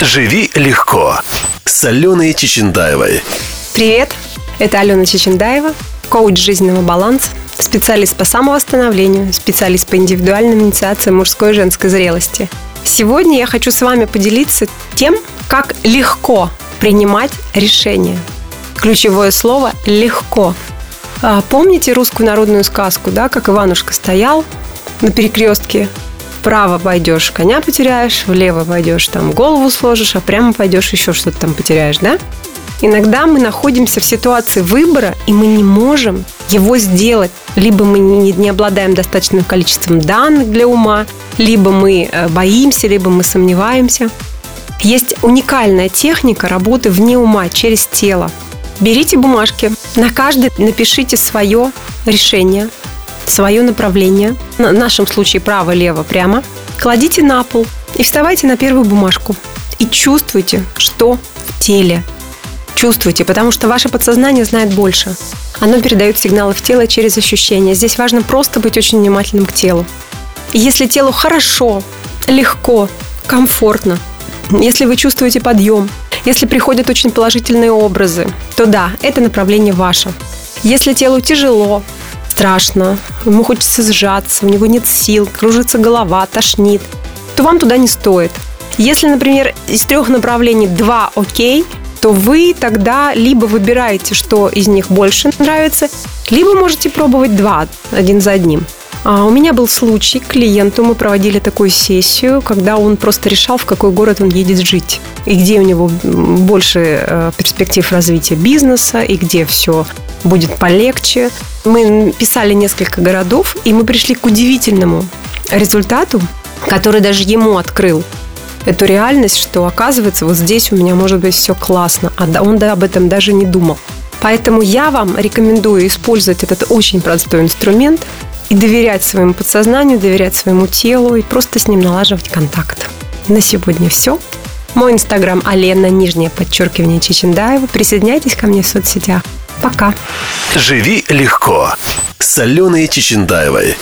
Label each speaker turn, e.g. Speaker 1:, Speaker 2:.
Speaker 1: «Живи легко» с Аленой Чечендаевой.
Speaker 2: Привет, это Алена Чечендаева, коуч жизненного баланса, специалист по самовосстановлению, специалист по индивидуальным инициациям мужской и женской зрелости. Сегодня я хочу с вами поделиться тем, как легко принимать решения. Ключевое слово «легко». А, помните русскую народную сказку, да, как Иванушка стоял на перекрестке вправо пойдешь, коня потеряешь, влево пойдешь, там голову сложишь, а прямо пойдешь, еще что-то там потеряешь, да? Иногда мы находимся в ситуации выбора, и мы не можем его сделать. Либо мы не, не обладаем достаточным количеством данных для ума, либо мы э, боимся, либо мы сомневаемся. Есть уникальная техника работы вне ума, через тело. Берите бумажки, на каждой напишите свое решение, свое направление, в нашем случае право, лево, прямо, кладите на пол и вставайте на первую бумажку. И чувствуйте, что в теле. Чувствуйте, потому что ваше подсознание знает больше. Оно передает сигналы в тело через ощущения. Здесь важно просто быть очень внимательным к телу. И если телу хорошо, легко, комфортно, если вы чувствуете подъем, если приходят очень положительные образы, то да, это направление ваше. Если телу тяжело, страшно, ему хочется сжаться, у него нет сил, кружится голова, тошнит, то вам туда не стоит. Если, например, из трех направлений два окей, то вы тогда либо выбираете, что из них больше нравится, либо можете пробовать два, один за одним. А у меня был случай, клиенту мы проводили такую сессию, когда он просто решал, в какой город он едет жить, и где у него больше э, перспектив развития бизнеса, и где все будет полегче. Мы писали несколько городов, и мы пришли к удивительному результату, который даже ему открыл эту реальность, что оказывается вот здесь у меня может быть все классно, а он да, об этом даже не думал. Поэтому я вам рекомендую использовать этот очень простой инструмент и доверять своему подсознанию, доверять своему телу и просто с ним налаживать контакт. На сегодня все. Мой инстаграм Алена, нижнее подчеркивание Чечендаева. Присоединяйтесь ко мне в соцсетях. Пока.
Speaker 1: «Живи легко» с Аленой Чечендаевой.